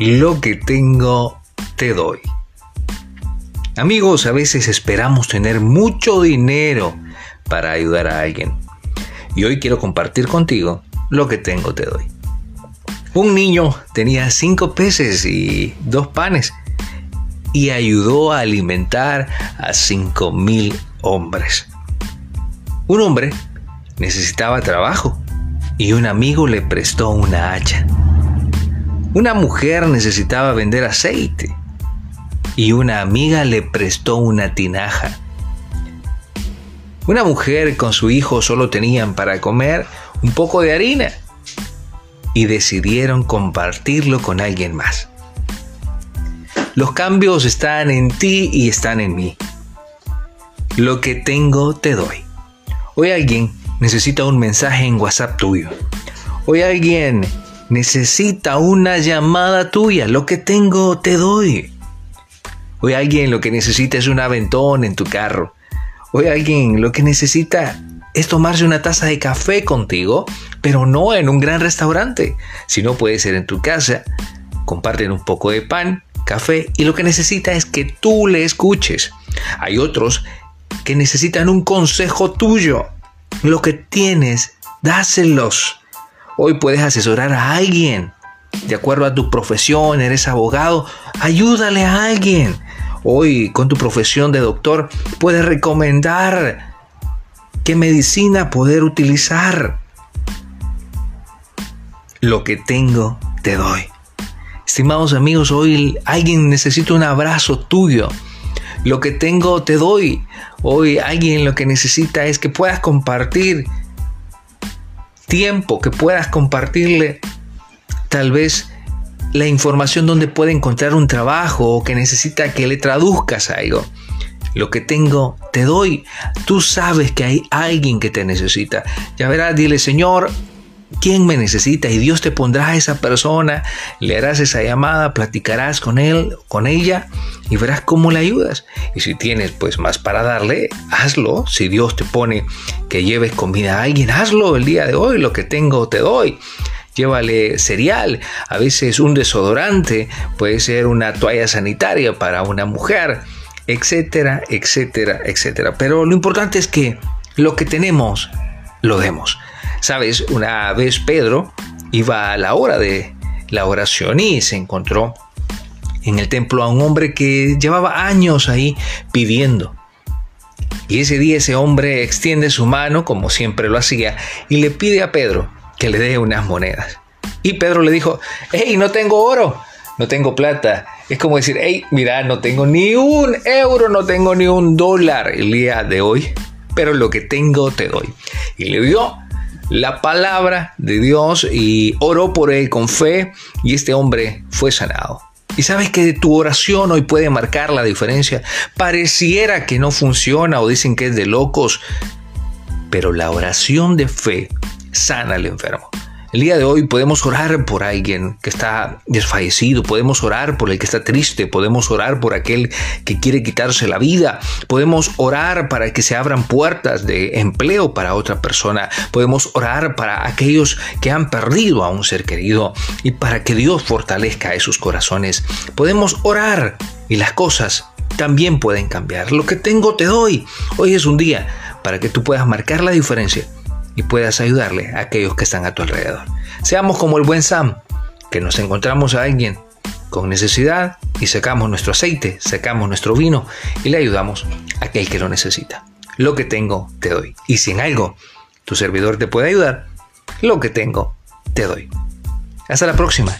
Lo que tengo, te doy. Amigos, a veces esperamos tener mucho dinero para ayudar a alguien. Y hoy quiero compartir contigo lo que tengo, te doy. Un niño tenía cinco peces y dos panes y ayudó a alimentar a cinco mil hombres. Un hombre necesitaba trabajo y un amigo le prestó una hacha. Una mujer necesitaba vender aceite y una amiga le prestó una tinaja. Una mujer con su hijo solo tenían para comer un poco de harina y decidieron compartirlo con alguien más. Los cambios están en ti y están en mí. Lo que tengo te doy. Hoy alguien necesita un mensaje en WhatsApp tuyo. Hoy alguien necesita una llamada tuya. Lo que tengo te doy. Hoy alguien lo que necesita es un aventón en tu carro. Hoy alguien lo que necesita es tomarse una taza de café contigo, pero no en un gran restaurante. Si no puede ser en tu casa, comparten un poco de pan, café y lo que necesita es que tú le escuches. Hay otros que necesitan un consejo tuyo. Lo que tienes, dáselos. Hoy puedes asesorar a alguien. De acuerdo a tu profesión, eres abogado, ayúdale a alguien. Hoy con tu profesión de doctor puedes recomendar qué medicina poder utilizar. Lo que tengo, te doy. Estimados amigos, hoy alguien necesita un abrazo tuyo. Lo que tengo te doy. Hoy alguien lo que necesita es que puedas compartir tiempo, que puedas compartirle tal vez la información donde puede encontrar un trabajo o que necesita que le traduzcas algo. Lo que tengo te doy. Tú sabes que hay alguien que te necesita. Ya verás, dile, Señor, quién me necesita y Dios te pondrá a esa persona, le harás esa llamada, platicarás con él, con ella y verás cómo le ayudas. Y si tienes pues más para darle, hazlo. Si Dios te pone que lleves comida a alguien, hazlo el día de hoy, lo que tengo te doy. Llévale cereal, a veces un desodorante, puede ser una toalla sanitaria para una mujer, etcétera, etcétera, etcétera. Pero lo importante es que lo que tenemos, lo demos. Sabes, una vez Pedro iba a la hora de la oración y se encontró en el templo a un hombre que llevaba años ahí pidiendo. Y ese día ese hombre extiende su mano, como siempre lo hacía, y le pide a Pedro que le dé unas monedas. Y Pedro le dijo, hey, no tengo oro, no tengo plata. Es como decir, hey, mira, no tengo ni un euro, no tengo ni un dólar el día de hoy, pero lo que tengo te doy. Y le dio la palabra de Dios y oró por él con fe y este hombre fue sanado. Y sabes que tu oración hoy puede marcar la diferencia. Pareciera que no funciona o dicen que es de locos, pero la oración de fe sana al enfermo. El día de hoy podemos orar por alguien que está desfallecido, podemos orar por el que está triste, podemos orar por aquel que quiere quitarse la vida, podemos orar para que se abran puertas de empleo para otra persona, podemos orar para aquellos que han perdido a un ser querido y para que Dios fortalezca esos corazones. Podemos orar y las cosas también pueden cambiar. Lo que tengo te doy. Hoy es un día para que tú puedas marcar la diferencia y puedas ayudarle a aquellos que están a tu alrededor. Seamos como el buen Sam, que nos encontramos a alguien con necesidad y sacamos nuestro aceite, sacamos nuestro vino y le ayudamos a aquel que lo necesita. Lo que tengo, te doy. Y si en algo tu servidor te puede ayudar, lo que tengo, te doy. Hasta la próxima